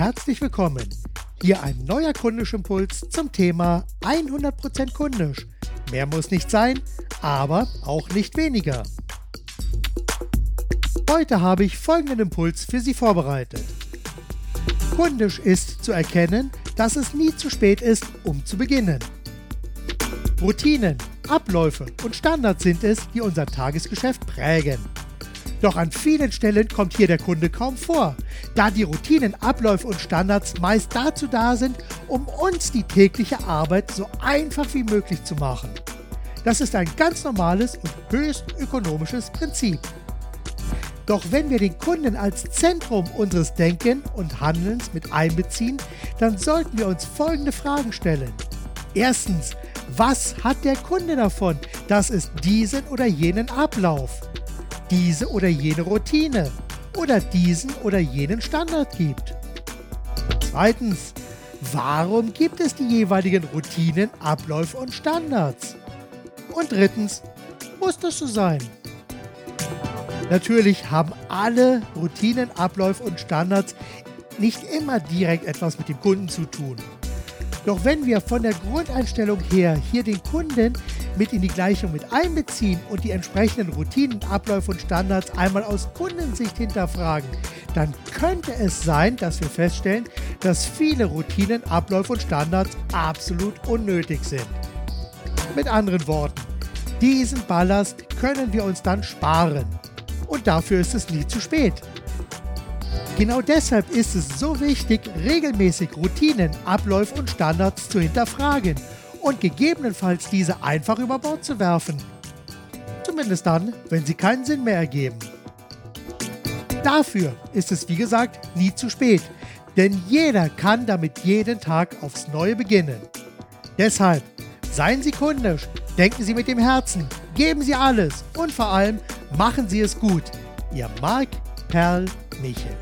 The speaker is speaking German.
herzlich willkommen. Hier ein neuer Kundischimpuls zum Thema 100% kundisch. Mehr muss nicht sein, aber auch nicht weniger. Heute habe ich folgenden Impuls für Sie vorbereitet. Kundisch ist zu erkennen, dass es nie zu spät ist, um zu beginnen. Routinen, Abläufe und Standards sind es, die unser Tagesgeschäft prägen. Doch an vielen Stellen kommt hier der Kunde kaum vor, da die Routinen, Abläufe und Standards meist dazu da sind, um uns die tägliche Arbeit so einfach wie möglich zu machen. Das ist ein ganz normales und höchst ökonomisches Prinzip. Doch wenn wir den Kunden als Zentrum unseres Denken und Handelns mit einbeziehen, dann sollten wir uns folgende Fragen stellen. Erstens, was hat der Kunde davon, dass es diesen oder jenen Ablauf diese oder jene Routine oder diesen oder jenen Standard gibt. Zweitens, warum gibt es die jeweiligen Routinen, Abläufe und Standards? Und drittens, muss das so sein? Natürlich haben alle Routinen, Abläufe und Standards nicht immer direkt etwas mit dem Kunden zu tun. Doch wenn wir von der Grundeinstellung her hier den Kunden mit in die Gleichung mit einbeziehen und die entsprechenden Routinen, Abläufe und Standards einmal aus Kundensicht hinterfragen, dann könnte es sein, dass wir feststellen, dass viele Routinen, Abläufe und Standards absolut unnötig sind. Mit anderen Worten, diesen Ballast können wir uns dann sparen. Und dafür ist es nie zu spät. Genau deshalb ist es so wichtig, regelmäßig Routinen, Abläufe und Standards zu hinterfragen und gegebenenfalls diese einfach über Bord zu werfen. Zumindest dann, wenn sie keinen Sinn mehr ergeben. Dafür ist es wie gesagt nie zu spät, denn jeder kann damit jeden Tag aufs Neue beginnen. Deshalb seien Sie kundisch, denken Sie mit dem Herzen, geben Sie alles und vor allem machen Sie es gut. Ihr Marc Perl Michel.